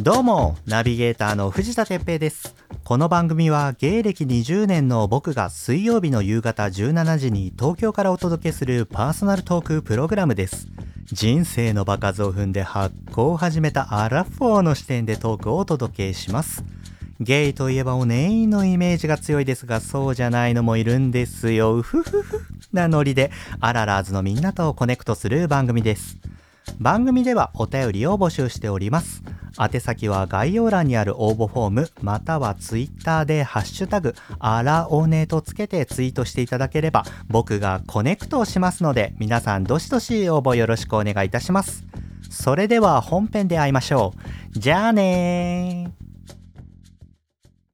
どうも、ナビゲーターの藤田哲平です。この番組は芸歴20年の僕が水曜日の夕方17時に東京からお届けするパーソナルトークプログラムです。人生の場数を踏んで発酵を始めたアラフォーの視点でトークをお届けします。ゲイといえばオネエのイメージが強いですが、そうじゃないのもいるんですよ。うふふふなノリで、アララーズのみんなとコネクトする番組です。番組ではお便りを募集しております。宛先は概要欄にある応募フォーム、またはツイッターでハッシュタグ、あらおねとつけてツイートしていただければ、僕がコネクトをしますので、皆さんどしどし応募よろしくお願いいたします。それでは本編で会いましょう。じゃあねー。